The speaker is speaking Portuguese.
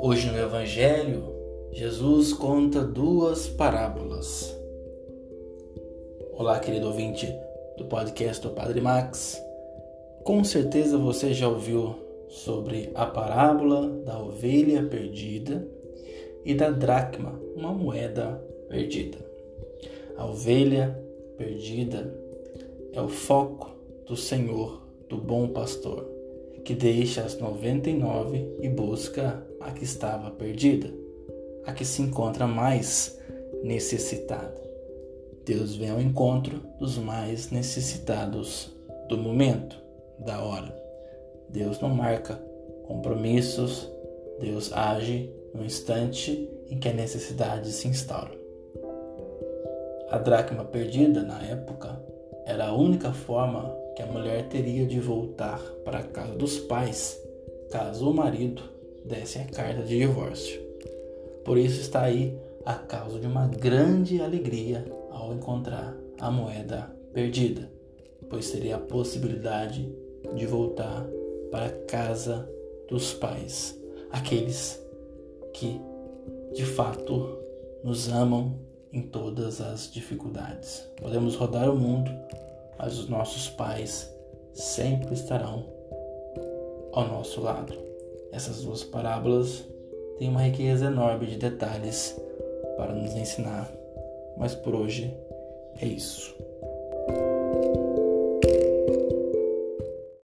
Hoje no Evangelho, Jesus conta duas parábolas. Olá, querido ouvinte do podcast do Padre Max. Com certeza você já ouviu sobre a parábola da ovelha perdida e da dracma, uma moeda perdida. A ovelha perdida é o foco do Senhor, do bom pastor, que deixa as 99 e busca a que estava perdida, a que se encontra mais necessitada. Deus vem ao encontro dos mais necessitados do momento, da hora. Deus não marca compromissos, Deus age no instante em que a necessidade se instaura. A dracma perdida na época era a única forma que a mulher teria de voltar para a casa dos pais caso o marido desse a carta de divórcio. Por isso está aí a causa de uma grande alegria ao encontrar a moeda perdida, pois teria a possibilidade de voltar para a casa dos pais, aqueles que de fato nos amam em todas as dificuldades. Podemos rodar o mundo, mas os nossos pais sempre estarão ao nosso lado. Essas duas parábolas têm uma riqueza enorme de detalhes para nos ensinar, mas por hoje é isso.